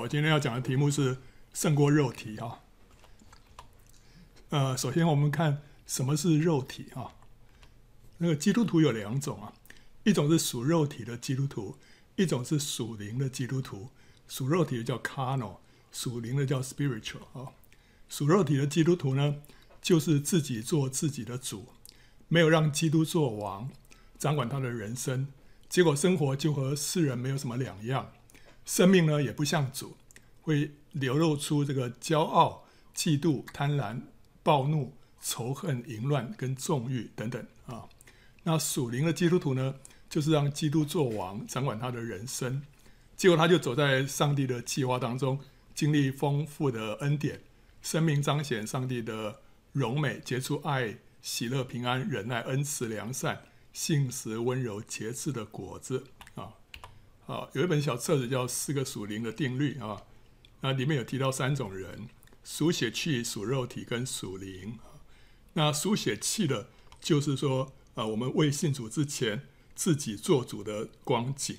我今天要讲的题目是胜过肉体啊。呃，首先我们看什么是肉体啊？那个基督徒有两种啊，一种是属肉体的基督徒，一种是属灵的基督徒。属肉体的叫 carnal，属灵的叫 spiritual 啊。属肉体的基督徒呢，就是自己做自己的主，没有让基督做王，掌管他的人生，结果生活就和世人没有什么两样。生命呢，也不像主，会流露出这个骄傲、嫉妒、贪婪、暴怒、仇恨、淫乱跟纵欲等等啊。那属灵的基督徒呢，就是让基督做王，掌管他的人生，结果他就走在上帝的计划当中，经历丰富的恩典，生命彰显上帝的荣美，结出爱、喜乐、平安、忍耐、恩慈、良善、信实、温柔、节制的果子啊。有一本小册子叫《四个属灵的定律》啊，那里面有提到三种人：属血气、属肉体跟属灵。那属血气的，就是说啊，我们未信主之前自己做主的光景。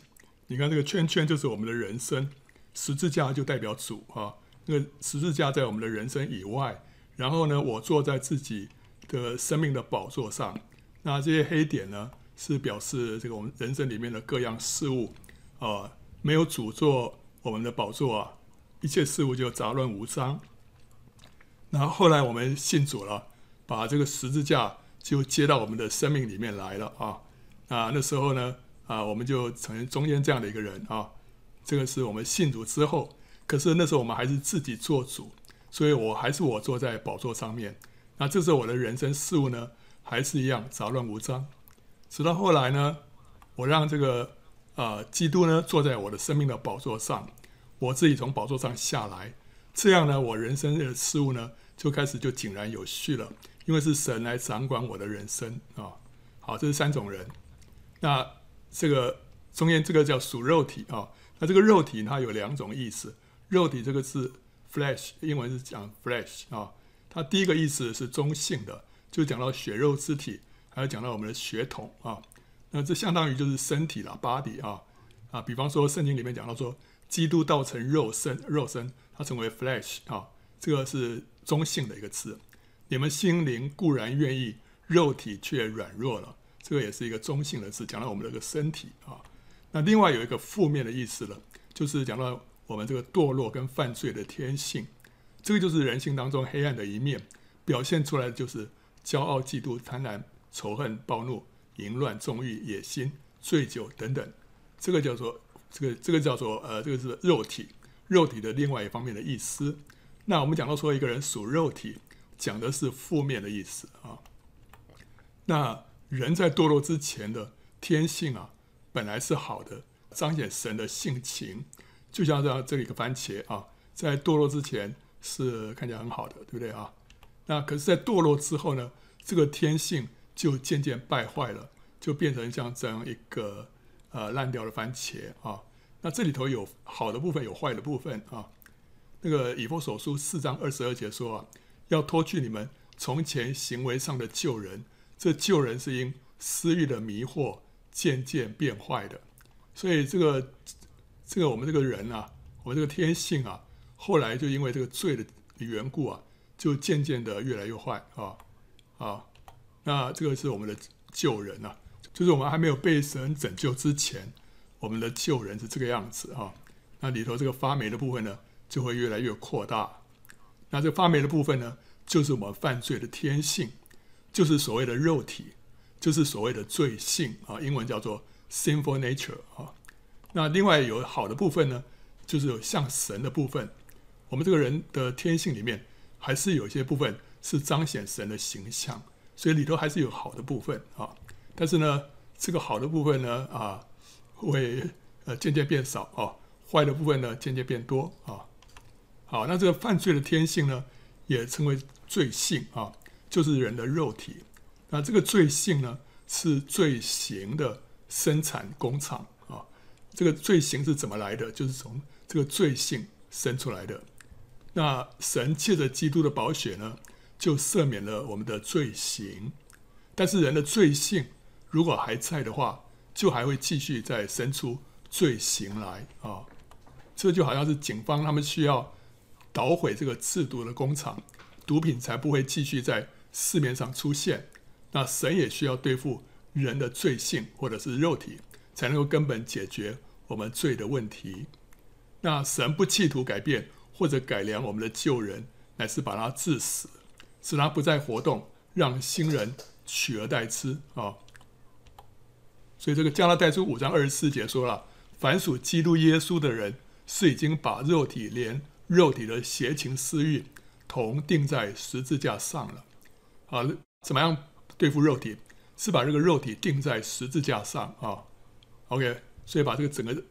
你看这个圈圈就是我们的人生，十字架就代表主啊。那个十字架在我们的人生以外，然后呢，我坐在自己的生命的宝座上。那这些黑点呢，是表示这个我们人生里面的各样事物。啊，没有主做我们的宝座啊，一切事物就杂乱无章。然后后来我们信主了，把这个十字架就接到我们的生命里面来了啊。啊那时候呢，啊，我们就成为中间这样的一个人啊。这个是我们信主之后，可是那时候我们还是自己做主，所以我还是我坐在宝座上面。那这时候我的人生事物呢，还是一样杂乱无章。直到后来呢，我让这个。啊，基督呢，坐在我的生命的宝座上，我自己从宝座上下来，这样呢，我人生的事物呢就开始就井然有序了，因为是神来掌管我的人生啊。好，这是三种人。那这个中间这个叫属肉体啊，那这个肉体它有两种意思，肉体这个字 flesh，英文是讲 flesh 啊，它第一个意思是中性的，就讲到血肉之体，还有讲到我们的血统啊。那这相当于就是身体了，body 啊啊，比方说圣经里面讲到说，基督道成肉身，肉身它成为 flesh 啊，这个是中性的一个词。你们心灵固然愿意，肉体却软弱了，这个也是一个中性的词，讲到我们这个身体啊。那另外有一个负面的意思了，就是讲到我们这个堕落跟犯罪的天性，这个就是人性当中黑暗的一面，表现出来的就是骄傲、嫉妒、贪婪、仇恨、暴怒。淫乱、纵欲、野心、醉酒等等，这个叫做这个这个叫做呃，这个是肉体，肉体的另外一方面的意思。那我们讲到说一个人属肉体，讲的是负面的意思啊。那人在堕落之前的天性啊，本来是好的，彰显神的性情，就像这这里一个番茄啊，在堕落之前是看起来很好的，对不对啊？那可是，在堕落之后呢，这个天性。就渐渐败坏了，就变成像这样一个呃烂掉的番茄啊。那这里头有好的部分，有坏的部分啊。那个以弗所书四章二十二节说啊，要脱去你们从前行为上的旧人，这旧人是因私欲的迷惑渐渐变坏的。所以这个这个我们这个人啊，我们这个天性啊，后来就因为这个罪的缘故啊，就渐渐的越来越坏啊啊。那这个是我们的旧人呐、啊，就是我们还没有被神拯救之前，我们的旧人是这个样子哈。那里头这个发霉的部分呢，就会越来越扩大。那这发霉的部分呢，就是我们犯罪的天性，就是所谓的肉体，就是所谓的罪性啊，英文叫做 sinful nature 啊。那另外有好的部分呢，就是有像神的部分。我们这个人的天性里面，还是有一些部分是彰显神的形象。所以里头还是有好的部分啊，但是呢，这个好的部分呢啊，会呃渐渐变少啊，坏的部分呢渐渐变多啊。好，那这个犯罪的天性呢，也称为罪性啊，就是人的肉体。那这个罪性呢，是罪行的生产工厂啊。这个罪行是怎么来的？就是从这个罪性生出来的。那神借着基督的宝血呢，就赦免了我们的罪行，但是人的罪性如果还在的话，就还会继续再生出罪行来啊。这就好像是警方他们需要捣毁这个制毒的工厂，毒品才不会继续在市面上出现。那神也需要对付人的罪性或者是肉体，才能够根本解决我们罪的问题。那神不企图改变或者改良我们的旧人，乃是把他治死，使他不再活动，让新人取而代之啊、所以这个加拉太书五章二十四节说了：凡属基督耶稣的人，是已经把肉体连肉体的邪情私欲同钉在十字架上了。啊，怎么样对付肉体？是把这个肉体钉在十字架上啊。OK，所以把这个整个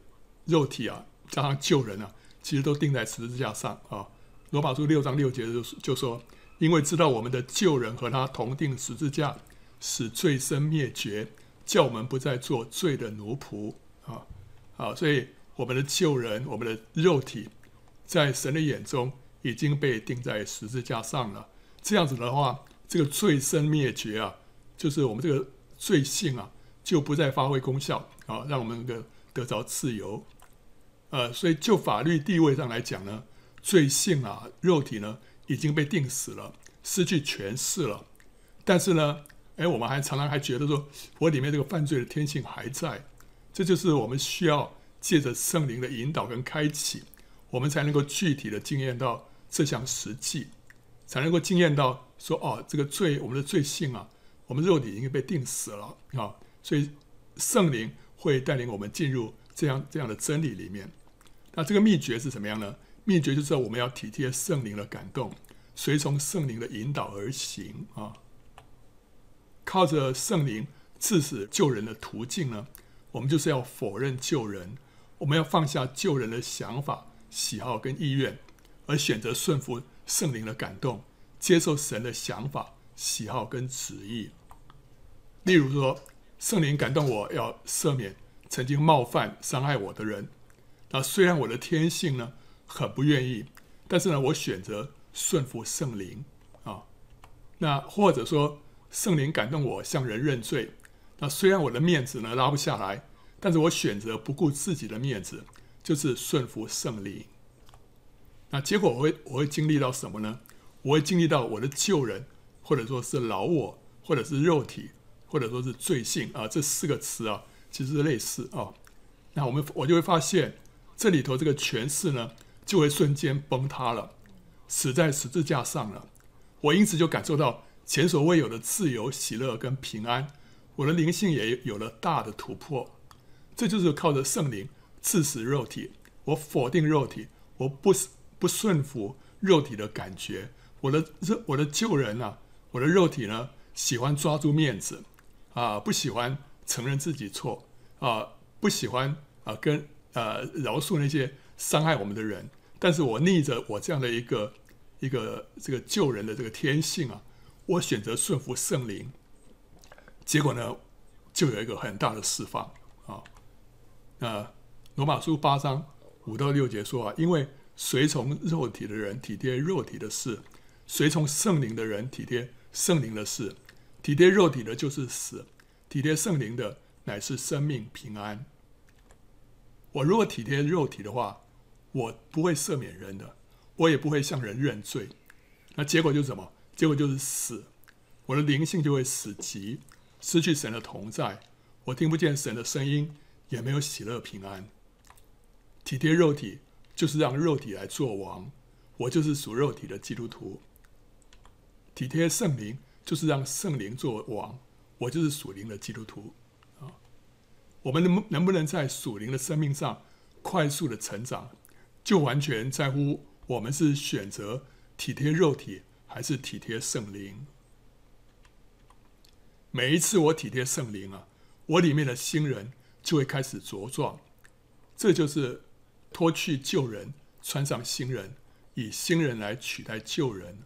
肉体啊，加上旧人啊，其实都钉在十字架上啊。罗马书六章六节就就说，因为知道我们的旧人和他同钉十字架，使罪身灭绝，叫我们不再做罪的奴仆啊啊！所以我们的旧人，我们的肉体，在神的眼中已经被钉在十字架上了。这样子的话，这个罪身灭绝啊，就是我们这个罪性啊，就不再发挥功效啊，让我们能够得着自由。呃，所以就法律地位上来讲呢。罪性啊，肉体呢已经被定死了，失去权势了。但是呢，哎，我们还常常还觉得说，我里面这个犯罪的天性还在。这就是我们需要借着圣灵的引导跟开启，我们才能够具体的经验到这项实际，才能够经验到说，哦，这个罪，我们的罪性啊，我们肉体已经被定死了啊。所以圣灵会带领我们进入这样这样的真理里面。那这个秘诀是什么样呢？秘诀就是我们要体贴圣灵的感动，随从圣灵的引导而行啊。靠着圣灵治死救人的途径呢，我们就是要否认救人，我们要放下救人的想法、喜好跟意愿，而选择顺服圣灵的感动，接受神的想法、喜好跟旨意。例如说，圣灵感动我要赦免曾经冒犯、伤害我的人，那虽然我的天性呢，很不愿意，但是呢，我选择顺服圣灵啊。那或者说，圣灵感动我向人认罪。那虽然我的面子呢拉不下来，但是我选择不顾自己的面子，就是顺服圣灵。那结果我会我会经历到什么呢？我会经历到我的旧人，或者说是老我，或者是肉体，或者说是罪性啊。这四个词啊，其实是类似啊。那我们我就会发现这里头这个诠释呢。就会瞬间崩塌了，死在十字架上了。我因此就感受到前所未有的自由、喜乐跟平安。我的灵性也有了大的突破。这就是靠着圣灵治死肉体。我否定肉体，我不不顺服肉体的感觉。我的肉，我的旧人啊，我的肉体呢，喜欢抓住面子啊，不喜欢承认自己错啊，不喜欢啊跟呃饶恕那些伤害我们的人。但是我逆着我这样的一个一个这个救人的这个天性啊，我选择顺服圣灵，结果呢，就有一个很大的释放啊。那罗马书八章五到六节说啊，因为随从肉体的人体贴肉体的事，随从圣灵的人体贴圣灵的事，体贴肉体的就是死，体贴圣灵的乃是生命平安。我如果体贴肉体的话，我不会赦免人的，我也不会向人认罪，那结果就是什么？结果就是死，我的灵性就会死寂，失去神的同在，我听不见神的声音，也没有喜乐平安。体贴肉体就是让肉体来做王，我就是属肉体的基督徒。体贴圣灵就是让圣灵做王，我就是属灵的基督徒。啊，我们能能不能在属灵的生命上快速的成长？就完全在乎我们是选择体贴肉体还是体贴圣灵。每一次我体贴圣灵啊，我里面的新人就会开始茁壮。这就是脱去旧人，穿上新人，以新人来取代旧人。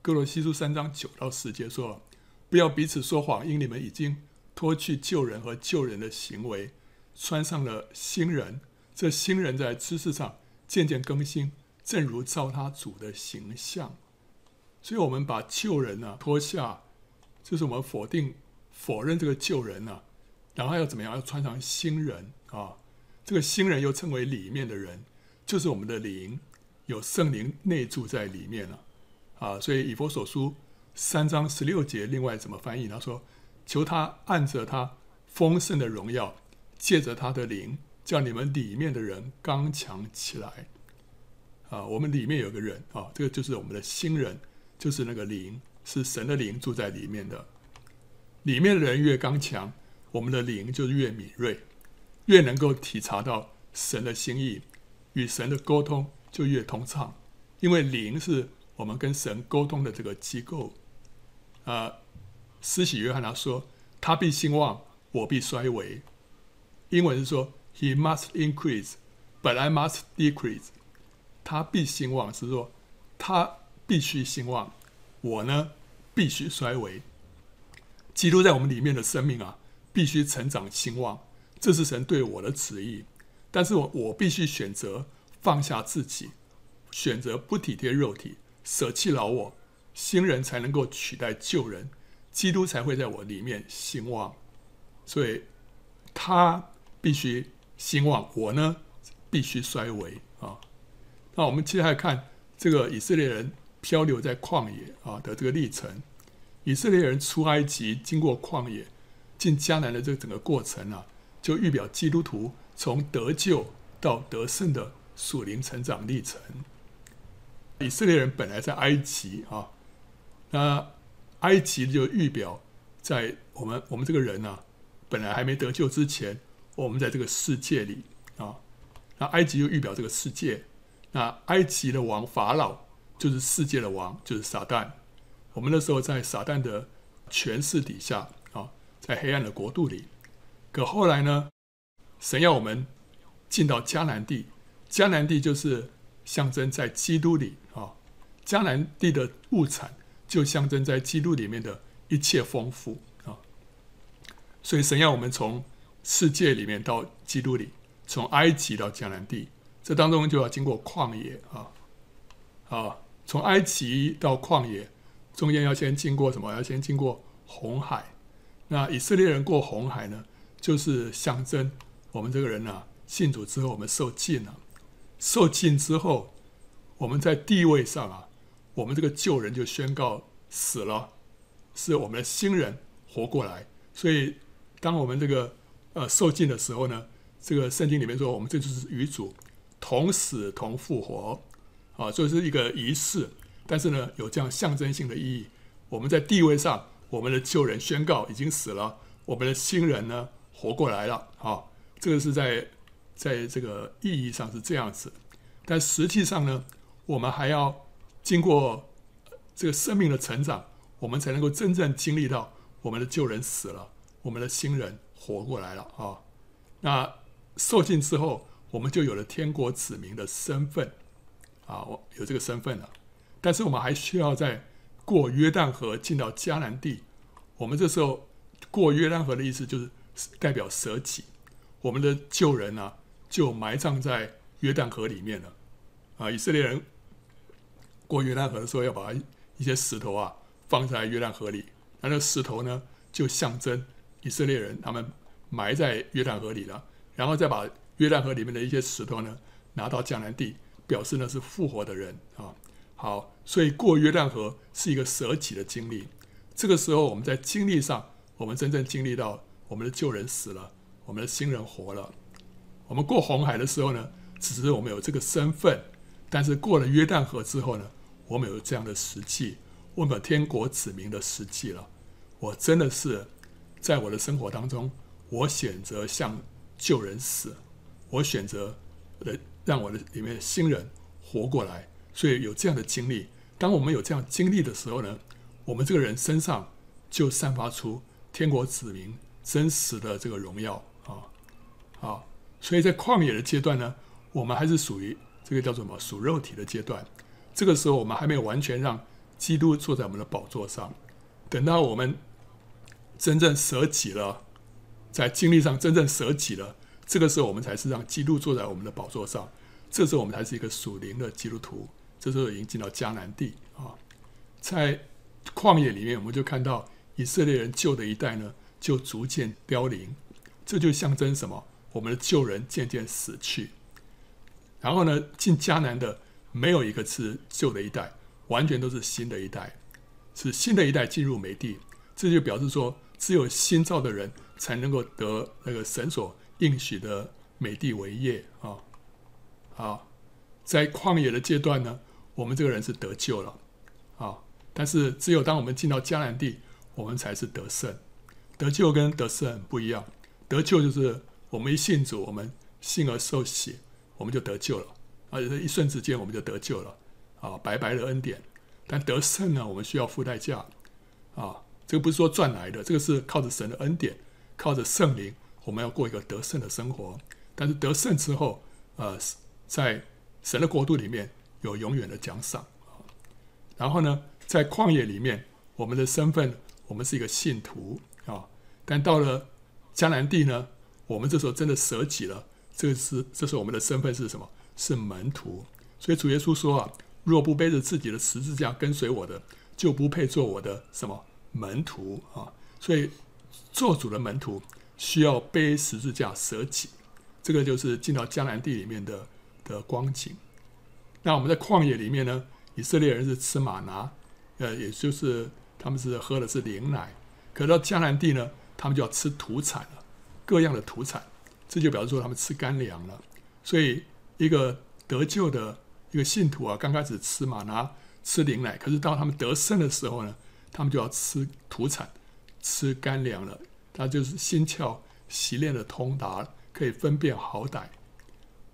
哥罗西书三章九到十节说：“不要彼此说谎，因你们已经脱去旧人和旧人的行为，穿上了新人。”这新人在知识上渐渐更新，正如照他主的形象。所以，我们把旧人呢、脱下，就是我们否定、否认这个旧人呢、然后要怎么样？要穿上新人啊！这个新人又称为里面的人，就是我们的灵，有圣灵内住在里面了啊。所以以弗所书三章十六节，另外怎么翻译？他说：“求他按着他丰盛的荣耀，借着他的灵，叫你们里面的人刚强起来。”啊，我们里面有个人啊，这个就是我们的新人，就是那个灵，是神的灵住在里面的。里面的人越刚强，我们的灵就越敏锐，越能够体察到神的心意，与神的沟通就越通畅。因为灵是我们跟神沟通的这个机构。啊，施洗约翰他说：“他必兴旺，我必衰微。”英文是说：“He must increase, but I must decrease。”他必兴旺，是说他必须兴旺，我呢必须衰微。基督在我们里面的生命啊，必须成长兴旺，这是神对我的旨意。但是我我必须选择放下自己，选择不体贴肉体，舍弃老我，新人才能够取代旧人，基督才会在我里面兴旺。所以，他必须兴旺，我呢必须衰微啊。那我们接下来看这个以色列人漂流在旷野啊的这个历程。以色列人出埃及，经过旷野，进迦南的这个整个过程啊，就预表基督徒从得救到得胜的属灵成长历程。以色列人本来在埃及啊，那埃及就预表在我们我们这个人呢、啊，本来还没得救之前，我们在这个世界里啊，那埃及就预表这个世界，那埃及的王法老就是世界的王，就是撒旦。我们那时候在撒旦的权势底下啊，在黑暗的国度里。可后来呢，神要我们进到迦南地，迦南地就是象征在基督里啊。迦南地的物产就象征在基督里面的一切丰富啊。所以神要我们从世界里面到基督里，从埃及到迦南地，这当中就要经过旷野啊啊，从埃及到旷野。中间要先经过什么？要先经过红海。那以色列人过红海呢，就是象征我们这个人呢、啊，信主之后我们受浸了。受浸之后，我们在地位上啊，我们这个旧人就宣告死了，是我们的新人活过来。所以，当我们这个呃受浸的时候呢，这个圣经里面说，我们这就是与主同死同复活啊，这是一个仪式。但是呢，有这样象征性的意义。我们在地位上，我们的旧人宣告已经死了，我们的新人呢活过来了。啊，这个是在在这个意义上是这样子。但实际上呢，我们还要经过这个生命的成长，我们才能够真正经历到我们的旧人死了，我们的新人活过来了。啊，那受尽之后，我们就有了天国子民的身份。啊，我有这个身份了。但是我们还需要再过约旦河进到迦南地。我们这时候过约旦河的意思就是代表舍己，我们的旧人呢、就埋葬在约旦河里面了。啊，以色列人过约旦河的时候要把一些石头啊放在约旦河里，那那石头呢就象征以色列人他们埋在约旦河里了，然后再把约旦河里面的一些石头呢拿到迦南地，表示呢是复活的人啊。好，所以过约旦河是一个舍己的经历。这个时候，我们在经历上，我们真正经历到我们的旧人死了，我们的新人活了。我们过红海的时候呢，只是我们有这个身份；但是过了约旦河之后呢，我们有这样的实际，我们天国子民的实际了。我真的是在我的生活当中，我选择向旧人死，我选择的让我的里面的新人活过来。所以有这样的经历，当我们有这样经历的时候呢，我们这个人身上就散发出天国子民真实的这个荣耀啊啊！所以在旷野的阶段呢，我们还是属于这个叫做什么属肉体的阶段。这个时候我们还没有完全让基督坐在我们的宝座上。等到我们真正舍己了，在经历上真正舍己了，这个时候我们才是让基督坐在我们的宝座上。这时候我们才是一个属灵的基督徒。这时候已经进到迦南地啊，在旷野里面，我们就看到以色列人旧的一代呢，就逐渐凋零，这就象征什么？我们的旧人渐渐死去。然后呢，进迦南的没有一个是旧的一代，完全都是新的一代，是新的一代进入美地。这就表示说，只有新造的人才能够得那个神所应许的美地为业啊。啊，在旷野的阶段呢，我们这个人是得救了啊。但是只有当我们进到迦南地，我们才是得胜。得救跟得胜不一样，得救就是我们一信主，我们信而受洗，我们就得救了，而且一瞬之间我们就得救了，啊，白白的恩典。但得胜呢，我们需要付代价，啊，这个不是说赚来的，这个是靠着神的恩典，靠着圣灵，我们要过一个得胜的生活。但是得胜之后，呃，在神的国度里面有永远的奖赏。然后呢，在旷野里面，我们的身份，我们是一个信徒。啊！但到了迦南地呢，我们这时候真的舍己了。这个是，这是我们的身份是什么？是门徒。所以主耶稣说啊：“若不背着自己的十字架跟随我的，就不配做我的什么门徒啊！”所以做主的门徒需要背十字架舍己。这个就是进到迦南地里面的的光景。那我们在旷野里面呢，以色列人是吃马拿，呃，也就是他们是喝的是灵奶。可到迦南地呢，他们就要吃土产了，各样的土产，这就表示说他们吃干粮了。所以一个得救的一个信徒啊，刚开始吃马拿，吃灵奶，可是到他们得胜的时候呢，他们就要吃土产，吃干粮了。他就是心窍习练的通达，可以分辨好歹。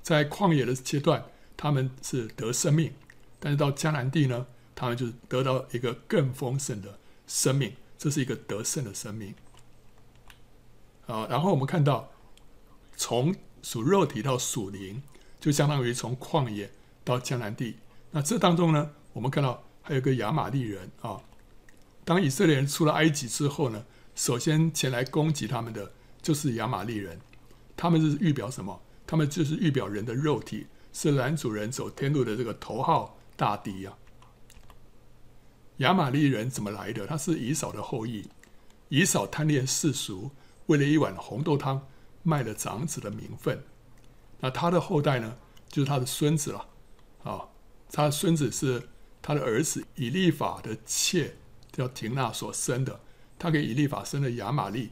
在旷野的阶段，他们是得生命，但是到迦南地呢，他们就是得到一个更丰盛的生命。这是一个得胜的生命啊！然后我们看到，从属肉体到属灵，就相当于从旷野到迦南地。那这当中呢，我们看到还有个亚玛力人啊。当以色列人出了埃及之后呢，首先前来攻击他们的就是亚玛力人。他们是预表什么？他们就是预表人的肉体，是男主人走天路的这个头号大敌呀。亚玛力人怎么来的？他是以扫的后裔。以扫贪恋世俗，为了一碗红豆汤，卖了长子的名分。那他的后代呢？就是他的孙子了。啊，他的孙子是他的儿子以利法的妾叫亭纳所生的。他给以利法生了亚玛利。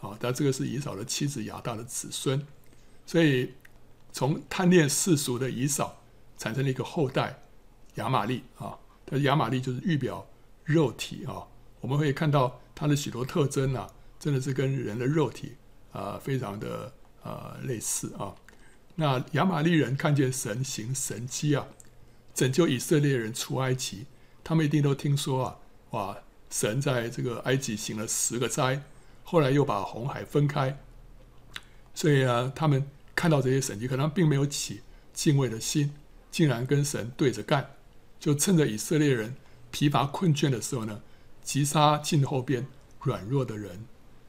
啊，但这个是以扫的妻子亚大的子孙。所以从贪恋世俗的以扫产生了一个后代亚玛利啊。它亚玛利就是预表肉体啊，我们会看到它的许多特征啊，真的是跟人的肉体啊非常的呃类似啊。那亚玛利人看见神行神迹啊，拯救以色列人出埃及，他们一定都听说啊，哇，神在这个埃及行了十个灾，后来又把红海分开，所以呢，他们看到这些神迹，可能并没有起敬畏的心，竟然跟神对着干。就趁着以色列人疲乏困倦的时候呢，击杀近后边软弱的人。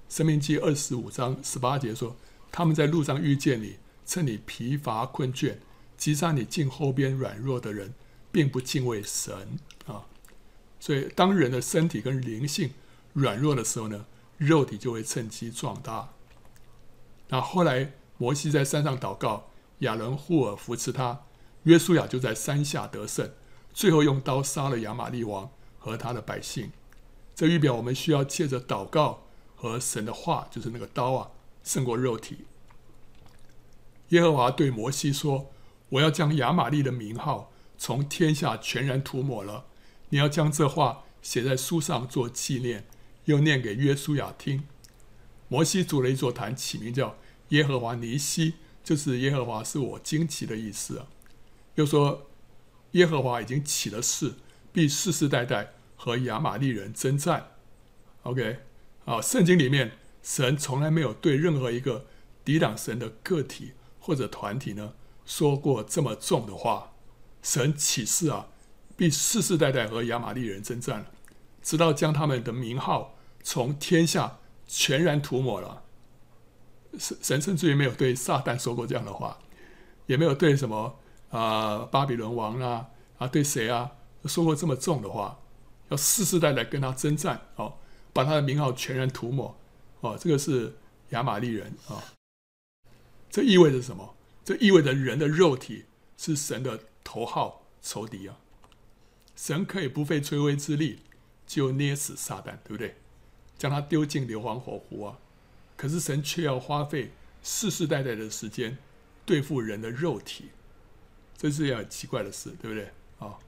生命记二十五章十八节说：“他们在路上遇见你，趁你疲乏困倦，击杀你近后边软弱的人，并不敬畏神啊。”所以，当人的身体跟灵性软弱的时候呢，肉体就会趁机壮大。那后来摩西在山上祷告，亚伦、户珥扶持他，约书亚就在山下得胜。最后用刀杀了亚玛利王和他的百姓，这预表我们需要借着祷告和神的话，就是那个刀啊，胜过肉体。耶和华对摩西说：“我要将亚玛利的名号从天下全然涂抹了。你要将这话写在书上做纪念，又念给约书亚听。”摩西筑了一座坛，起名叫耶和华尼西，就是耶和华是我惊奇的意思啊。又说。耶和华已经起了誓，必世世代代和亚玛利人征战。OK，啊，圣经里面神从来没有对任何一个抵挡神的个体或者团体呢说过这么重的话。神起誓啊，必世世代代和亚玛力人征战了，直到将他们的名号从天下全然涂抹了。神神甚至于没有对撒旦说过这样的话，也没有对什么。啊，巴比伦王啊，啊，对谁啊说过这么重的话？要世世代代跟他征战哦，把他的名号全然涂抹哦。这个是亚玛力人啊，这意味着什么？这意味着人的肉体是神的头号仇敌啊！神可以不费吹灰之力就捏死撒旦，对不对？将他丢进硫磺火湖啊！可是神却要花费世世代代的时间对付人的肉体，这是很奇怪的事，对不对？啊！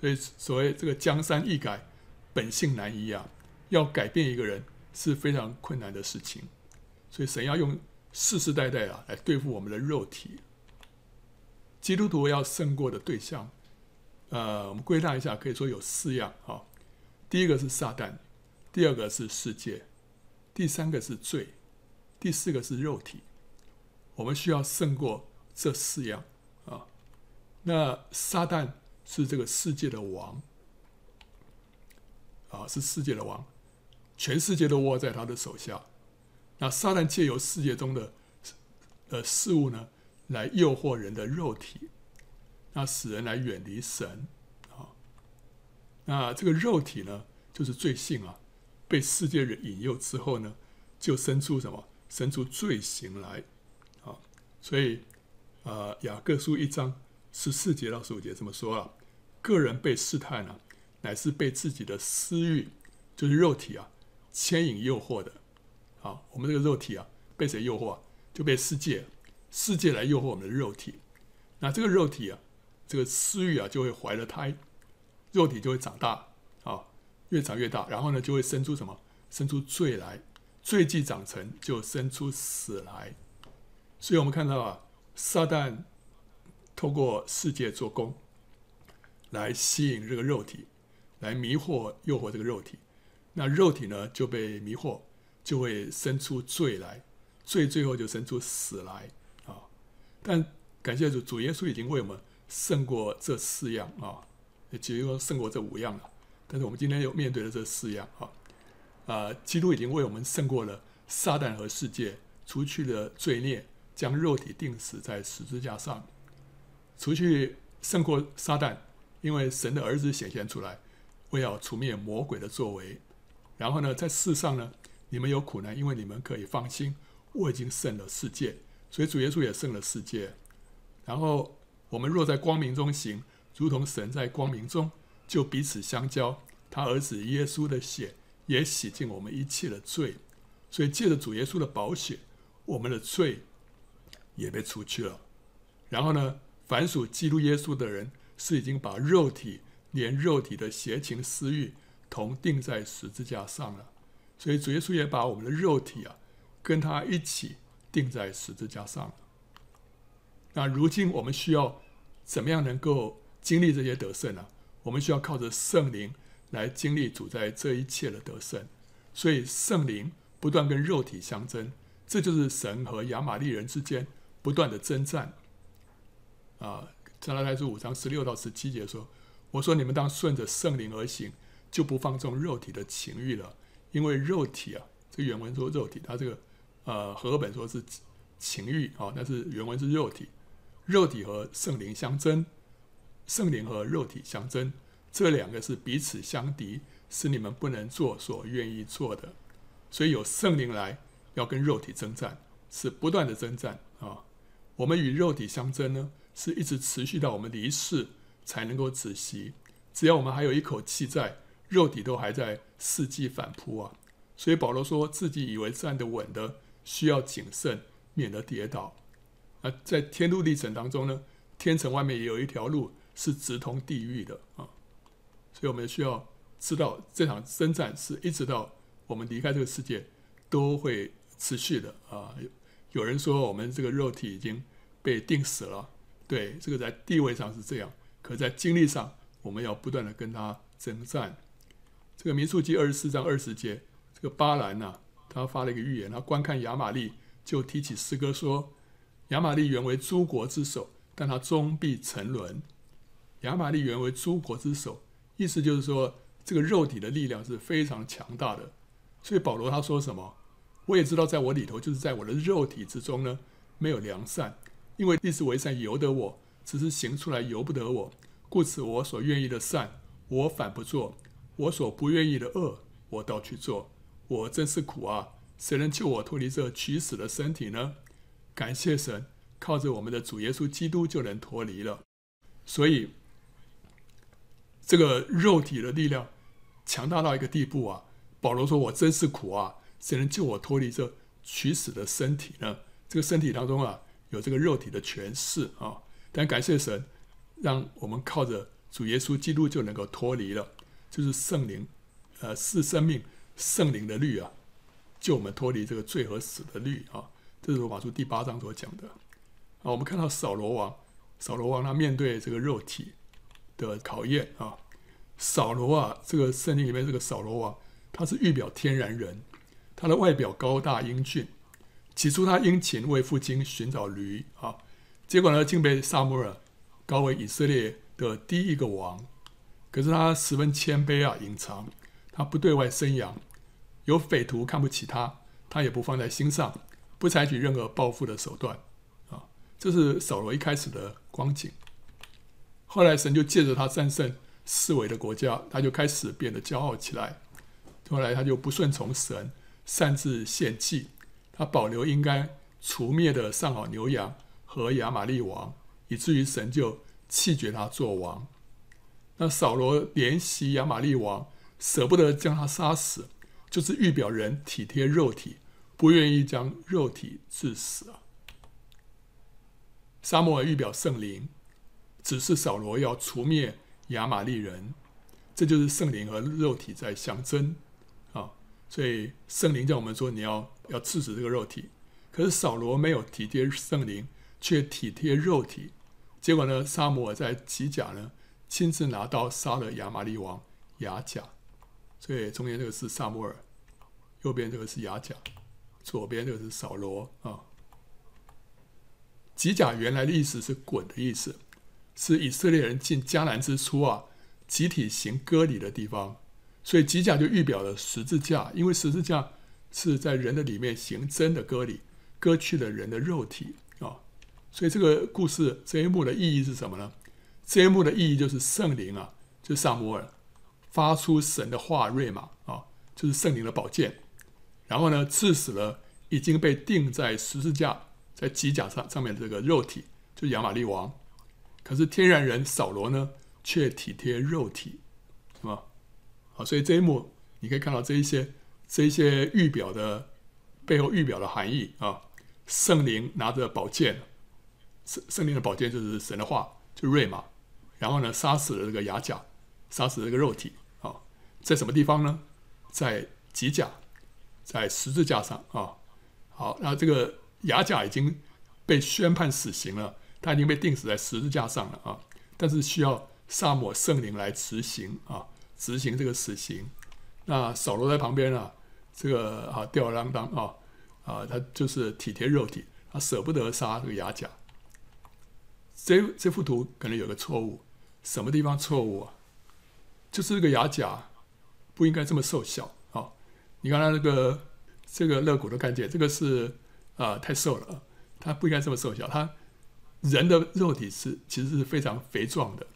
所以所谓这个江山易改，本性难移啊！要改变一个人是非常困难的事情，所以神要用世世代代啊来对付我们的肉体。基督徒要胜过的对象，呃，我们归纳一下，可以说有四样啊。第一个是撒旦，第二个是世界，第三个是罪，第四个是肉体。我们需要胜过这四样啊。那撒旦是这个世界的王啊，是世界的王，全世界都握在他的手下。那撒旦借由世界中的呃事物呢，来诱惑人的肉体，那使人来远离神啊。那这个肉体呢，就是罪性啊，被世界人引诱之后呢，就生出什么？生出罪行来啊。所以，呃，雅各书一章十四节到十五节这么说啊：个人被试探呢、啊，乃是被自己的私欲，就是肉体啊，牵引诱惑的。啊，我们这个肉体啊，被谁诱惑？就被世界。世界来诱惑我们的肉体，那这个肉体啊，这个私欲啊，就会怀了胎，肉体就会长大啊，越长越大，然后呢，就会生出什么？生出罪来，罪既长成，就生出死来。所以我们看到啊，撒旦透过世界做工，来吸引这个肉体，来迷惑、诱惑这个肉体，那肉体呢就被迷惑，就会生出罪来，罪最后就生出死来。啊但感谢主，主耶稣已经为我们胜过这四样啊，也就是说胜过这五样了。但是我们今天又面对了这四样啊，啊，基督已经为我们胜过了撒旦和世界，除去了罪孽，将肉体钉死在十字架上，除去胜过撒旦，因为神的儿子显现出来，为要除灭魔鬼的作为。然后呢，在世上呢，你们有苦难，因为你们可以放心，我已经胜了世界。所以主耶稣也胜了世界，然后我们若在光明中行，如同神在光明中，就彼此相交。他儿子耶稣的血也洗净我们一切的罪，所以借着主耶稣的宝血，我们的罪也被除去了。然后呢，凡属基督耶稣的人，是已经把肉体连肉体的邪情私欲同钉在十字架上了。所以主耶稣也把我们的肉体啊，跟他一起。钉在十字架上了。那如今我们需要怎么样能够经历这些得胜呢？我们需要靠着圣灵来经历主在这一切的得胜。所以圣灵不断跟肉体相争，这就是神和亚玛力人之间不断的征战。啊，加拉太书五章十六到十七节说：“我说你们当顺着圣灵而行，就不放纵肉体的情欲了，因为肉体啊，这原文说肉体，它这个。”呃，和合本说是情欲啊、但是原文是肉体，肉体和圣灵相争，圣灵和肉体相争，这两个是彼此相敌，是你们不能做所愿意做的。所以有圣灵来要跟肉体征战，是不断的征战啊、我们与肉体相争呢，是一直持续到我们离世才能够止息。只要我们还有一口气在，肉体都还在伺机反扑啊。所以保罗说自己以为站得稳的。需要谨慎，免得跌倒。啊，在天路历程当中呢，天城外面也有一条路是直通地狱的啊。所以我们需要知道，这场征战是一直到我们离开这个世界都会持续的啊。有人说我们这个肉体已经被定死了，对，这个在地位上是这样，可在经历上，我们要不断的跟他征战。这个民数记二十四章二十节，这个巴兰呐、他发了一个预言，他观看亚玛利，就提起诗歌说：“亚玛力原为诸国之首，但他终必沉沦。”亚玛力原为诸国之首，意思就是说，这个肉体的力量是非常强大的。所以保罗他说什么？我也知道，在我里头，就是在我的肉体之中呢，没有良善，因为立志为善由得我，只是行出来由不得我。故此，我所愿意的善，我反不做；我所不愿意的恶，我倒去做。我真是苦啊！谁能救我脱离这取死的身体呢？感谢神，靠着我们的主耶稣基督就能脱离了。所以，这个肉体的力量强大到一个地步啊！保罗说：“我真是苦啊！谁能救我脱离这取死的身体呢？”这个身体当中啊，有这个肉体的权势啊。但感谢神，让我们靠着主耶稣基督就能够脱离了，就是圣灵，呃，是生命圣灵的律啊，救我们脱离这个罪和死的律啊。这是罗马书第八章所讲的啊。我们看到扫罗王，扫罗王他面对这个肉体的考验啊。扫罗啊，这个圣经里面这个扫罗王，他是预表天然人，他的外表高大英俊。起初他殷勤为父亲寻找驴啊，结果呢，竟被撒母耳高为以色列的第一个王。可是他十分谦卑啊，隐藏，他不对外声扬。有匪徒看不起他，他也不放在心上，不采取任何报复的手段啊。这是扫罗一开始的光景。后来神就借着他战胜。四围的国家，他就开始变得骄傲起来。后来他就不顺从神，擅自献祭。他保留应该除灭的上好牛羊和亚玛利王，以至于神就弃绝他做王。那扫罗怜惜亚玛利王，舍不得将他杀死，就是预表人体贴肉体，不愿意将肉体致死啊。撒母耳预表圣灵，指示扫罗要除灭。亚玛力人，这就是圣灵和肉体在相争啊！所以圣灵叫我们说，你要要治死这个肉体。可是扫罗没有体贴圣灵，却体贴肉体。结果呢，撒摩尔在吉甲呢，亲自拿刀杀了亚玛力王亚甲。所以中间这个是撒摩尔，右边这个是亚甲，左边这个是扫罗啊。吉甲原来的意思是滚的意思。是以色列人进迦南之初啊，集体行割礼的地方，所以吉甲就预表了十字架，因为十字架是在人的里面行真的割礼，割去了人的肉体啊。所以这个故事这一幕的意义是什么呢？这一幕的意义就是圣灵啊，就是撒母耳发出神的话瑞玛啊，就是圣灵的宝剑，然后呢，刺死了已经被钉在十字架在机甲上上面的这个肉体，就是亚玛利王。可是天然人扫罗呢，却体贴肉体，是吧？好，所以这一幕你可以看到这一些这一些预表的背后预表的含义啊。圣灵拿着宝剑，圣圣灵的宝剑就是神的话，就瑞玛。然后呢，杀死了这个亚甲，杀死了这个肉体啊，在什么地方呢？在吉甲，在十字架上啊。好，那这个雅甲已经被宣判死刑了。他已经被钉死在十字架上了啊！但是需要撒母圣灵来执行啊，执行这个死刑。那扫罗在旁边啊，这个啊吊儿郎当啊啊，他就是体贴肉体，他舍不得杀这个雅甲。这这幅图可能有个错误，什么地方错误啊？就是这个雅甲不应该这么瘦小！你看他那个这个肋骨都看见，这个是啊太瘦了，他不应该这么瘦小，他。人的肉体是其实是非常肥壮的，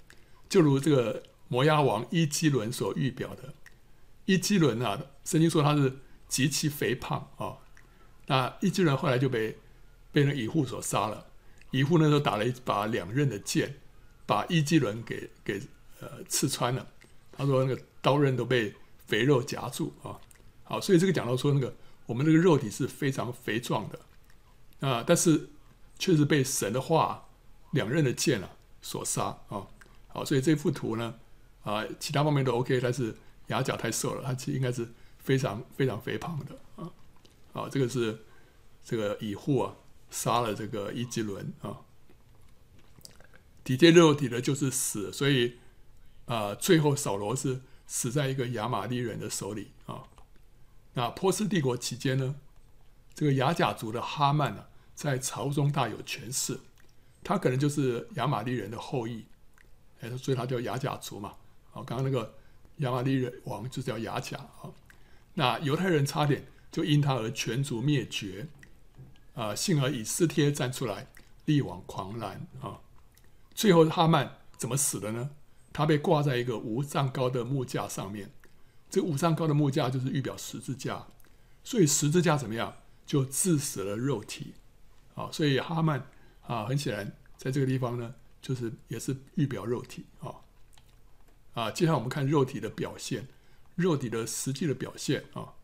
就如这个摩押王伊基伦所预表的。伊基伦啊，圣经说他是极其肥胖啊。那伊基伦后来就被被那以户所杀了。以户那时候打了一把两刃的剑，把伊基伦给给呃刺穿了。他说那个刀刃都被肥肉夹住啊。好，所以这个讲到说那个我们这个肉体是非常肥壮的啊，但是。确实被神的话两刃的剑啊所杀啊，好，所以这幅图呢啊，其他方面都 OK，但是牙甲太瘦了，他其实应该是非常非常肥胖的啊，啊，这个是这个以户啊杀了这个伊吉伦啊，体贴肉体的就是死，所以啊，最后扫罗是死在一个亚玛力人的手里啊。那波斯帝国期间呢，这个雅甲族的哈曼呢、在朝中大有权势，他可能就是亚玛利人的后裔，哎，所以他叫雅甲族嘛。啊，刚刚那个亚玛利人王就叫雅甲啊。那犹太人差点就因他而全族灭绝，啊，幸而以斯帖站出来力挽狂澜啊。最后哈曼怎么死的呢？他被挂在一个五丈高的木架上面，这五丈高的木架就是预表十字架，所以十字架怎么样？就致死了肉体。啊，所以哈曼啊，很显然在这个地方呢，就是也是预表肉体啊。啊，接下来我们看肉体的表现，肉体的实际的表现啊，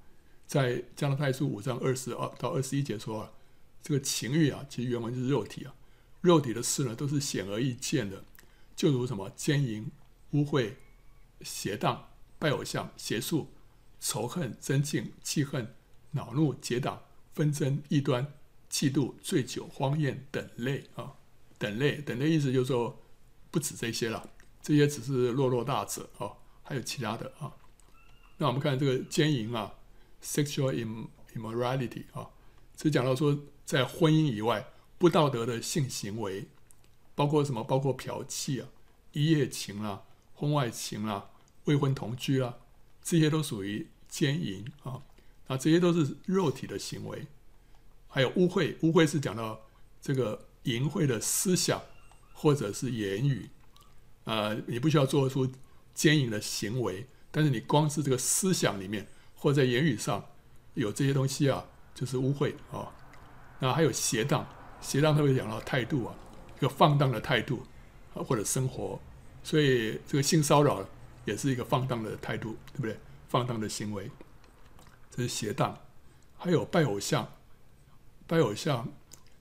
在加拉太书五章二十二到二十一节说啊，这个情欲啊，其实原文就是肉体啊，肉体的事呢，都是显而易见的，就如什么奸淫、污秽、邪荡、拜偶像、邪术、仇恨、争竞、记恨、恼怒、结党、纷争、异端、嫉妒、醉酒、荒宴等类啊，等类，等类意思就是说不止这些了。这些只是落落大者啊，还有其他的啊。那我们看这个奸淫啊，sexual immorality 啊，是讲到说在婚姻以外不道德的性行为，包括什么？包括嫖妓啊、一夜情啊、婚外情啊、未婚同居啊，这些都属于奸淫啊。啊，这些都是肉体的行为。还有污秽，污秽是讲到这个淫秽的思想或者是言语。呃，你不需要做出奸淫的行为，但是你光是这个思想里面或在言语上有这些东西啊，就是污秽啊。那还有邪荡，邪荡特别讲到态度啊，一个放荡的态度啊，或者生活，所以这个性骚扰也是一个放荡的态度，对不对？放荡的行为，这是邪荡。还有拜偶像，拜偶像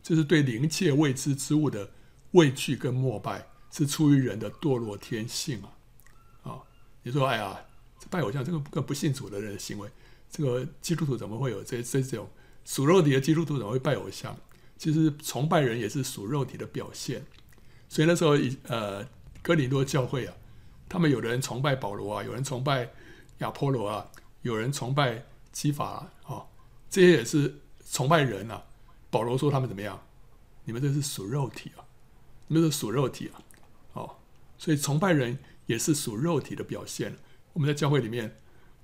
就是对灵界未知之物的畏惧跟膜拜。是出于人的堕落天性啊！啊，你说，哎呀，这拜偶像这个跟不信主的人的行为，这个基督徒怎么会有这这种属肉体的基督徒怎么会拜偶像？其实崇拜人也是属肉体的表现。所以那时候，呃，哥林多教会啊，他们有的人崇拜保罗啊，有人崇拜亚波罗啊，有人崇拜基法啊，啊，这些也是崇拜人啊。保罗说他们怎么样？你们这是属肉体啊，你们是属肉体啊。哦所以崇拜人也是属肉体的表现。我们在教会里面，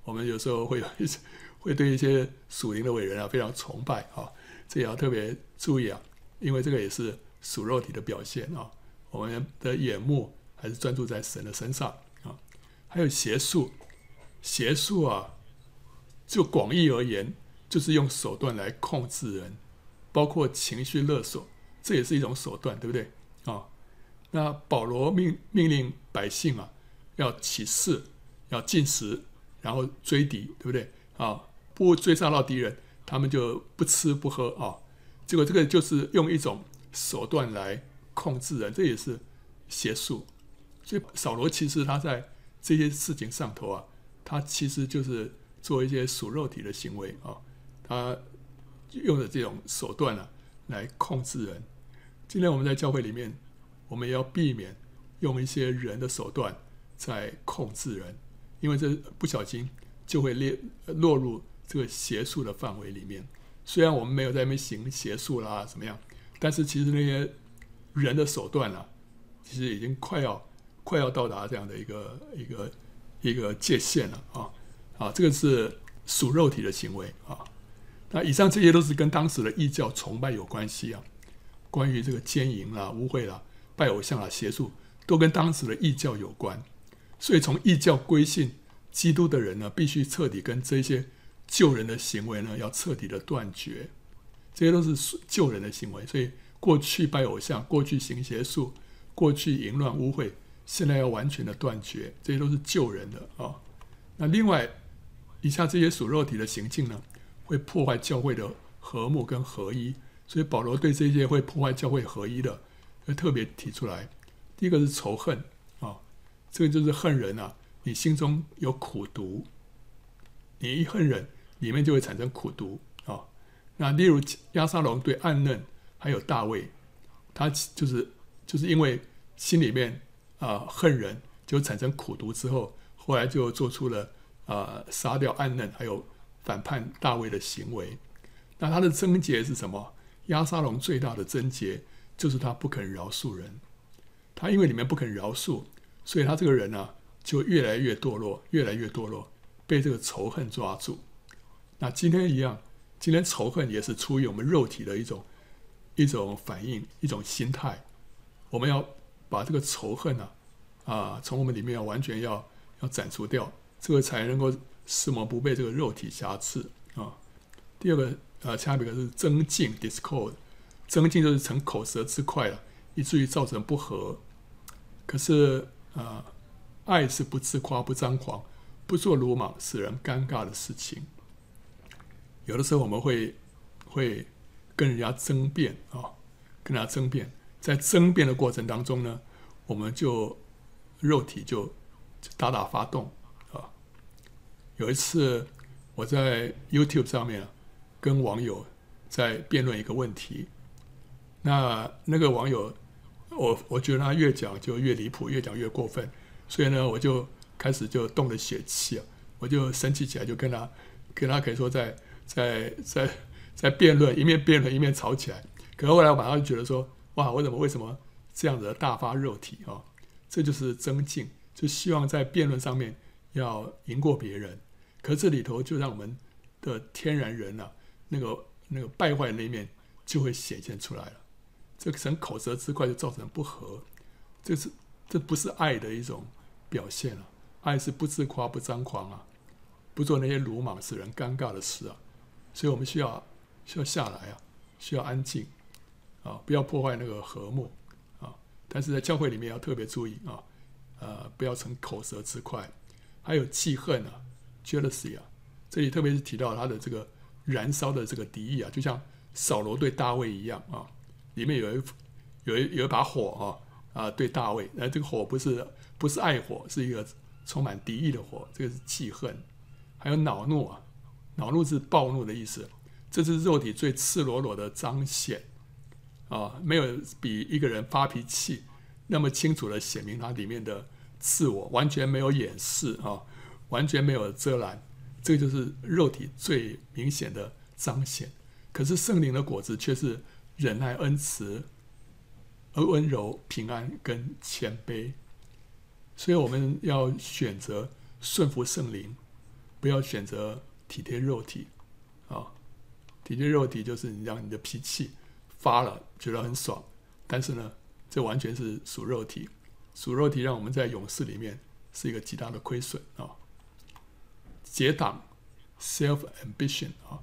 我们有时候会有一些会对一些属灵的伟人啊非常崇拜啊，这也要特别注意啊，因为这个也是属肉体的表现啊。我们的眼目还是专注在神的身上啊。还有邪术，邪术啊，就广义而言，就是用手段来控制人，包括情绪勒索，这也是一种手段，对不对啊？那保罗命命令百姓啊，要起誓，要禁食，然后追敌，对不对啊？不追杀到敌人，他们就不吃不喝啊。结果这个就是用一种手段来控制人，这也是邪术。所以扫罗其实他在这些事情上头啊，他其实就是做一些属肉体的行为啊，他用的这种手段啊来控制人。今天我们在教会里面。我们也要避免用一些人的手段在控制人，因为这不小心就会列落入这个邪术的范围里面。虽然我们没有在那边行邪术啦，怎么样？但是其实那些人的手段啊，其实已经快要快要到达这样的一个一个一个界限了啊！啊，这个是属肉体的行为啊。那以上这些都是跟当时的异教崇拜有关系啊，关于这个奸淫啦、污秽啦。拜偶像啊，邪术都跟当时的异教有关，所以从异教归信基督的人呢，必须彻底跟这些旧人的行为呢，要彻底的断绝。这些都是旧人的行为，所以过去拜偶像、过去行邪术、过去淫乱污秽，现在要完全的断绝，这些都是旧人的啊、那另外，以下这些属肉体的行径呢，会破坏教会的和睦跟合一，所以保罗对这些会破坏教会合一的。会特别提出来，第一个是仇恨啊，这个就是恨人啊，你心中有苦毒，你一恨人，里面就会产生苦毒啊。那例如亚沙龙对暗嫩还有大卫，他就是就是因为心里面啊恨人，就产生苦毒之后，后来就做出了啊杀掉暗嫩还有反叛大卫的行为。那他的症结是什么？押沙龙最大的症结。就是他不肯饶恕人，他因为里面不肯饶恕，所以他这个人呢、就越来越堕落，越来越堕落，被这个仇恨抓住。那今天一样，今天仇恨也是出于我们肉体的一种一种反应，一种心态。我们要把这个仇恨啊啊从我们里面要完全要要斩除掉，这个才能够使我们不被这个肉体瑕疵啊。第二个呃，下一个是增进 discord。增进就是逞口舌之快了，以至于造成不和。可是呃，爱是不自夸、不张狂、不做鲁莽、使人尴尬的事情。有的时候我们会会跟人家争辩啊，跟人家争辩，在争辩的过程当中呢，我们就肉体就大大发动啊。有一次我在 YouTube 上面跟网友在辩论一个问题，那那个网友，我我觉得他越讲就越离谱，越讲越过分，所以呢，我就开始就动了血气啊，我就生气起来，就跟他跟他可以说在。在在在辩论，一面辩论一面吵起来。可是后来我马上就觉得说，哇，我怎么为什么这样子大发肉体啊？这就是增进，就希望在辩论上面要赢过别人。可这里头就让我们的天然人啊，那个那个败坏的那一面就会显现出来了。这个成口舌之快就造成不和，这是这不是爱的一种表现了。爱是不自夸不张狂啊，不做那些鲁莽使人尴尬的事啊。所以我们需要需要下来啊，需要安静啊，不要破坏那个和睦啊。但是在教会里面要特别注意啊，呃，不要逞口舌之快，还有记恨啊，jealousy 啊。这里特别是提到他的这个燃烧的这个敌意啊，就像扫罗对大卫一样啊，里面有一有一有一把火啊啊，对大卫，那这个火不是不是爱火，是一个充满敌意的火，这个是记恨，还有恼怒啊。恼怒是暴怒的意思，这是肉体最赤裸裸的彰显啊！没有比一个人发脾气那么清楚的显明他里面的自我，完全没有掩饰啊，完全没有遮拦，这就是肉体最明显的彰显。可是圣灵的果子却是忍耐、恩慈、而温柔、平安跟谦卑。所以我们要选择顺服圣灵，不要选择。体贴肉体，啊，体贴肉体就是你让你的脾气发了，觉得很爽，但是呢，这完全是属肉体，属肉体让我们在勇士里面是一个极大的亏损啊。结党，self ambition 啊，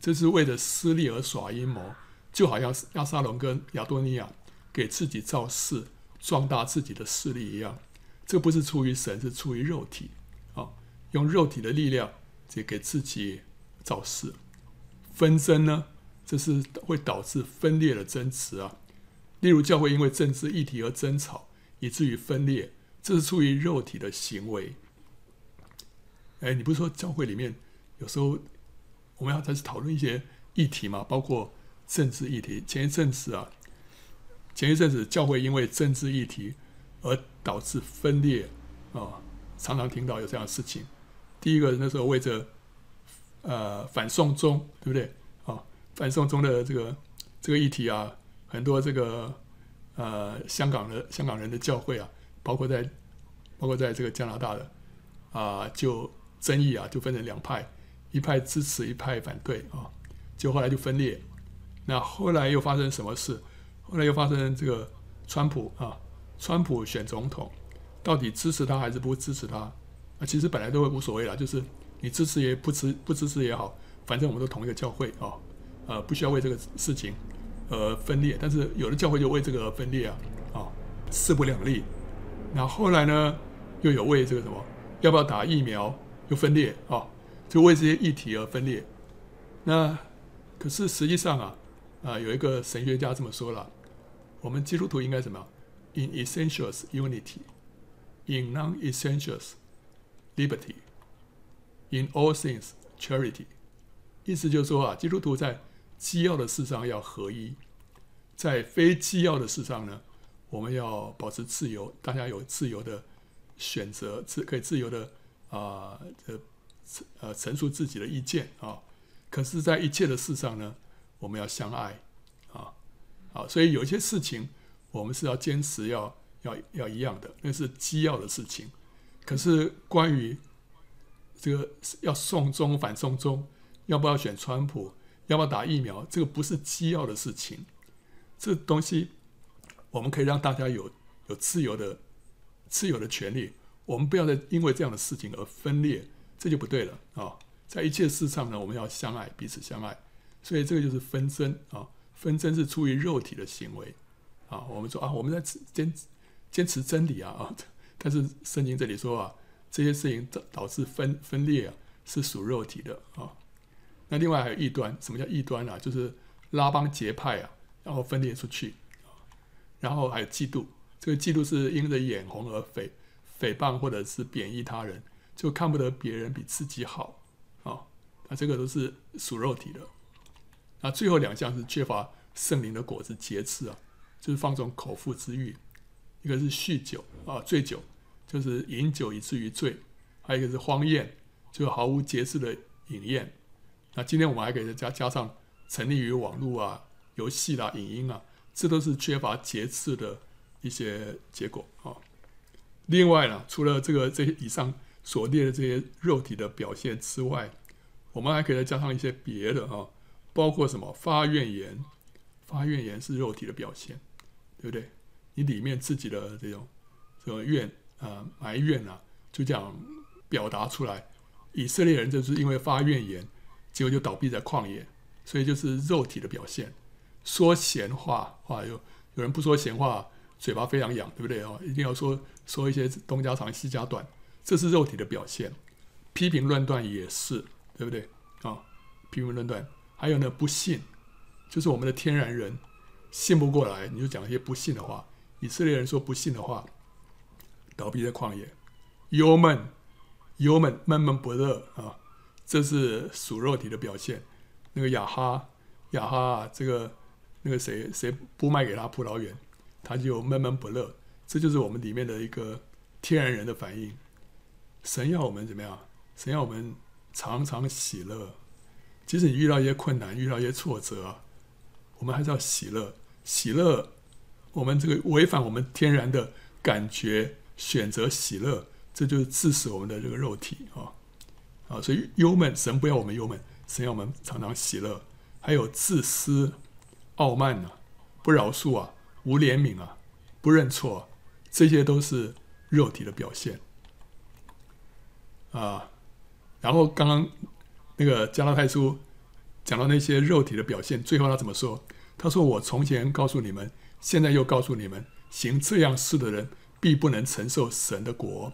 这是为了私利而耍阴谋，就好像亚沙龙跟亚多尼亚给自己造势，壮大自己的势力一样，这不是出于神，是出于肉体啊，用肉体的力量。这给自己造势，纷争呢，这是会导致分裂的争执啊。例如教会因为政治议题而争吵，以至于分裂，这是出于肉体的行为。哎，你不是说教会里面有时候我们要开始讨论一些议题吗？包括政治议题。前一阵子啊，前一阵子教会因为政治议题而导致分裂啊，常常听到有这样的事情。第一个那时候为着呃反送中，对不对？反送中的这个这个议题啊，很多这个呃香港的香港人的教会啊，包括在包括在这个加拿大的啊，就争议啊，就分成两派，一派支持，一派反对啊，就后来就分裂。那后来又发生什么事？后来又发生这个川普啊，川普选总统，到底支持他还是不支持他？啊，其实本来都无所谓啦，就是你支持也不支不支持也好，反正我们都同一个教会啊，呃，不需要为这个事情而分裂。但是有的教会就为这个而分裂啊，啊，势不两立。那后来呢，又有为这个什么，要不要打疫苗又分裂啊，就为这些议题而分裂。那可是实际上啊，啊，有一个神学家这么说了，我们基督徒应该什么？In essentials unity, in non-essentials Liberty in all things, charity，意思就是说啊，基督徒在机要的事上要合一，在非机要的事上呢，我们要保持自由，大家有自由的选择，自可以自由的啊，呃，呃，陈述自己的意见啊。可是，在一切的事上呢，我们要相爱啊，好，所以有一些事情我们是要坚持要要要一样的，那是机要的事情。可是关于这个要送中反送中，要不要选川普，要不要打疫苗，这个不是机要的事情。这东西我们可以让大家有有自由的自由的权利。我们不要再因为这样的事情而分裂，这就不对了啊！在一切事上呢，我们要相爱，彼此相爱。所以这个就是纷争啊，纷争是出于肉体的行为啊。我们说啊，我们在坚坚持真理啊啊，但是圣经这里说啊，这些事情导导致分分裂啊，是属肉体的啊。那另外还有异端，什么叫异端啊？就是拉帮结派啊，然后分裂出去。然后还有嫉妒，这个嫉妒是因着眼红而诽诽谤或者是贬抑他人，就看不得别人比自己好啊。那这个都是属肉体的。那最后两项是缺乏圣灵的果子，节制啊，就是放纵口腹之欲。一个是酗酒啊，醉酒，就是饮酒以至于醉；还有一个是荒宴，就毫无节制的饮宴。那今天我们还可以再加加上沉溺于网络啊、游戏啦、影音啊。这都是缺乏节制的一些结果啊。另外呢，除了这个这些以上所列的这些肉体的表现之外，我们还可以再加上一些别的啊，包括什么发怨言，发怨言是肉体的表现，对不对？你里面自己的这种这种怨啊埋怨啊，就这样表达出来。以色列人就是因为发怨言，结果就倒闭在旷野，所以就是肉体的表现。说闲话，话有有人不说闲话，嘴巴非常痒，对不对啊？一定要说说一些东家长西家短，这是肉体的表现。批评论断也是，对不对啊？批评论断，还有呢，不信，就是我们的天然人信不过来，你就讲一些不信的话。以色列人说不信的话，倒闭在旷野。忧闷，忧闷，闷闷不乐啊，这是属肉体的表现。那个亚哈，亚哈，这个。那个谁谁不卖给他葡萄园，他就闷闷不乐。这就是我们里面的一个天然人的反应。神要我们怎么样？神要我们常常喜乐。即使你遇到一些困难，遇到一些挫折，我们还是要喜乐。喜乐，我们这个违反我们天然的感觉，选择喜乐，这就是致使我们的这个肉体啊啊！所以忧闷，神不要我们忧闷，神要我们常常喜乐。还有自私。傲慢啊，不饶恕啊，无怜悯啊，不认错，这些都是肉体的表现啊。然后刚刚那个加拉太书讲到那些肉体的表现，最后他怎么说？他说：“我从前告诉你们，现在又告诉你们，行这样事的人必不能承受神的国。”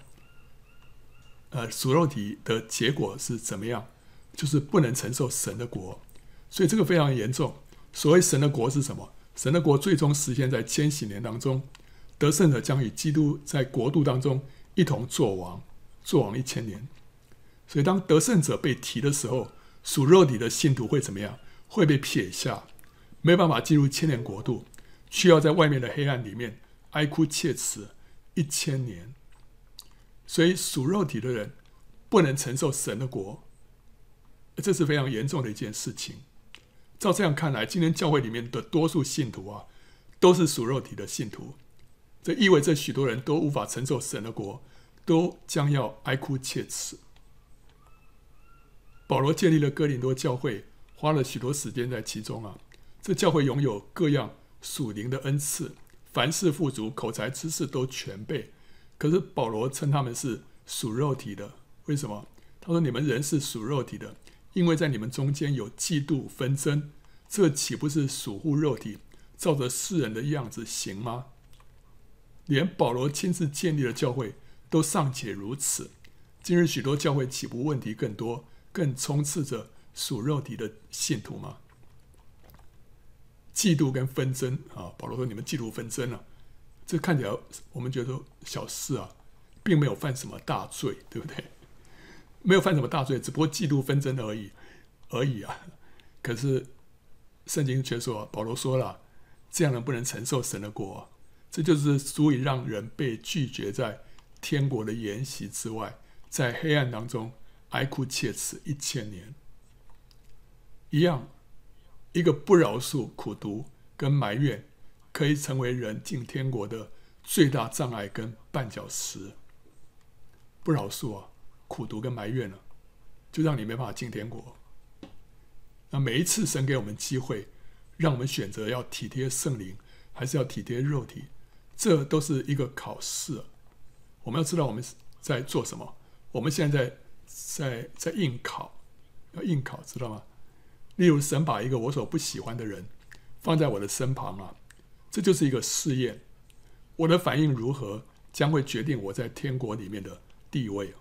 呃，属肉体的结果是怎么样？就是不能承受神的国，所以这个非常严重。所谓神的国是什么？神的国最终实现在千禧年当中，得胜者将与基督在国度当中一同作王，作王一千年。所以当得胜者被提的时候，属肉体的信徒会怎么样？会被撇下，没办法进入千年国度，需要在外面的黑暗里面哀哭切齿一千年。所以属肉体的人不能承受神的国，这是非常严重的一件事情。照这样看来，今天教会里面的多数信徒啊，都是属肉体的信徒。这意味着许多人都无法承受神的国，都将要哀哭切齿。保罗建立了哥林多教会，花了许多时间在其中啊。这教会拥有各样属灵的恩赐，凡事富足，口才知识都全备。可是保罗称他们是属肉体的，为什么？他说：“你们人是属肉体的。”因为在你们中间有嫉妒纷争，这岂不是属乎肉体，照着世人的样子行吗？连保罗亲自建立的教会都尚且如此，今日许多教会岂不问题更多，更充斥着属肉体的信徒吗？嫉妒跟纷争啊，保罗说：“你们嫉妒纷争啊，这看起来我们觉得小事啊，并没有犯什么大罪，对不对？”没有犯什么大罪，只不过嫉妒纷争而已，而已啊！可是圣经却说，保罗说了，这样人不能承受神的国，这就是足以让人被拒绝在天国的筵席之外，在黑暗当中哀哭切齿一千年。一样，一个不饶恕、苦读跟埋怨，可以成为人进天国的最大障碍跟绊脚石。不饶恕啊！苦读跟埋怨了，就让你没办法进天国。那每一次神给我们机会，让我们选择要体贴圣灵，还是要体贴肉体，这都是一个考试。我们要知道我们在做什么。我们现在在在在应考，要应考，知道吗？例如，神把一个我所不喜欢的人放在我的身旁啊，这就是一个试验。我的反应如何，将会决定我在天国里面的地位。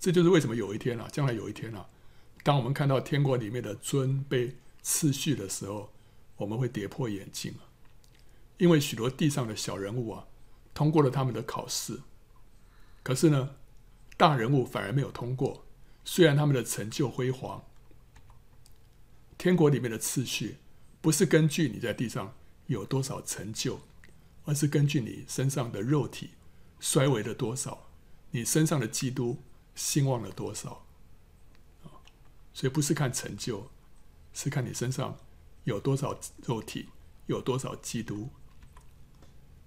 这就是为什么有一天啊，将来有一天啊，当我们看到天国里面的尊卑次序的时候，我们会跌破眼镜啊，因为许多地上的小人物啊，通过了他们的考试，可是呢，大人物反而没有通过，虽然他们的成就辉煌。天国里面的次序，不是根据你在地上有多少成就，而是根据你身上的肉体衰微了多少，你身上的基督兴旺了多少。所以不是看成就，是看你身上有多少肉体，有多少基督。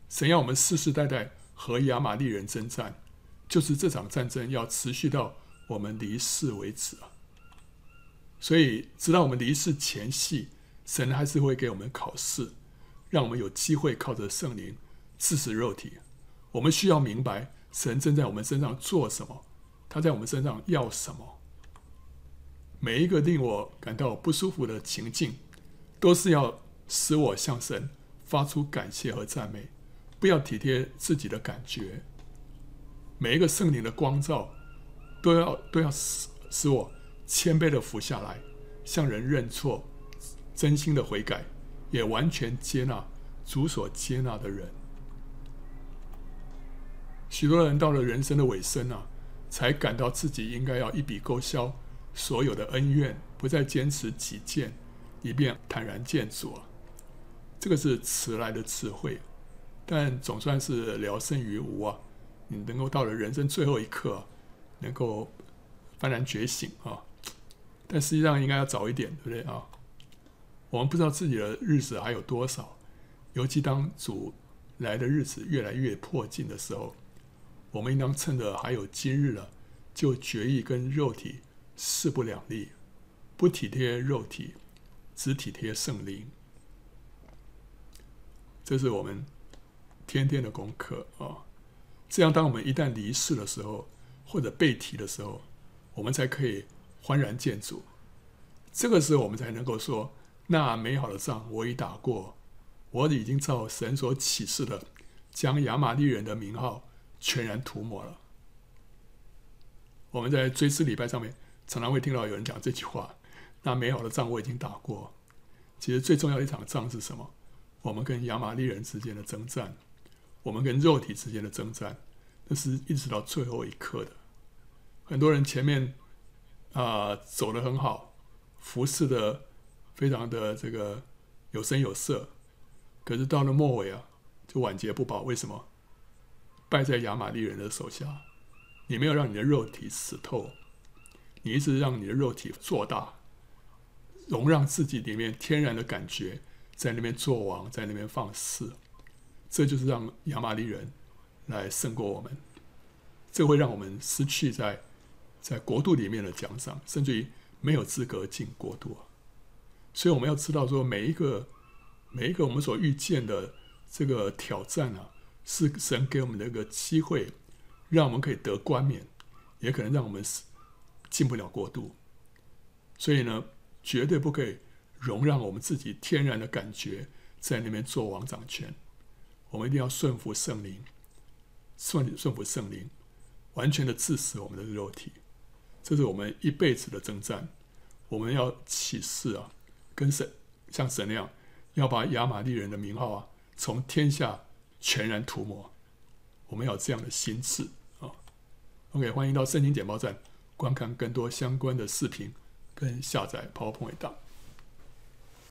神要我们世世代代和亚玛力人征战，就是这场战争要持续到我们离世为止啊。所以，直到我们离世前夕，神还是会给我们考试，让我们有机会靠着圣灵治死肉体。我们需要明白，神正在我们身上做什么，他在我们身上要什么。每一个令我感到不舒服的情境，都是要使我向神发出感谢和赞美。不要体贴自己的感觉。每一个圣灵的光照，都要都要使使我。谦卑的俯下来，向人认错，真心的悔改，也完全接纳主所接纳的人。许多人到了人生的尾声啊，才感到自己应该要一笔勾销所有的恩怨，不再坚持己见，以便坦然见主。这个是迟来的智慧，但总算是聊胜于无啊。你能够到了人生最后一刻，能够幡然觉醒啊。但实际上应该要早一点，对不对啊？我们不知道自己的日子还有多少，尤其当主来的日子越来越迫近的时候，我们应当趁着还有今日了，就决意跟肉体势不两立，不体贴肉体，只体贴圣灵。这是我们天天的功课啊！这样，当我们一旦离世的时候，或者被提的时候，我们才可以。欢然见主，这个时候我们才能够说：那美好的仗我已打过，我已经照神所启示的，将亚玛力人的名号全然涂抹了。我们在追思礼拜上面常常会听到有人讲这句话：那美好的仗我已经打过。其实最重要一场仗是什么？我们跟亚玛力人之间的征战，我们跟肉体之间的征战，那是一直到最后一刻的。很多人前面。啊、走得很好，服侍的非常的这个有声有色，可是到了末尾啊，就晚节不保。为什么？败在亚玛力人的手下。你没有让你的肉体死透，你一直让你的肉体做大，容让自己里面天然的感觉在那边作王，在那边放肆，这就是让亚玛力人来胜过我们。这会让我们失去在。在国度里面的奖赏，甚至于没有资格进国度啊！所以我们要知道，说每一个每一个我们所遇见的这个挑战啊，是神给我们的一个机会，让我们可以得冠冕，也可能让我们进不了国度。所以呢，绝对不可以容让我们自己天然的感觉在那边做王掌权。我们一定要顺服圣灵，顺顺服圣灵，完全的致死我们的肉体。这是我们一辈子的征战，我们要起誓啊，跟神像神那样，要把亚玛力人的名号啊，从天下全然涂抹。我们要这样的心智啊。OK，欢迎到圣经简报站观看更多相关的视频跟下载 PowerPoint 档。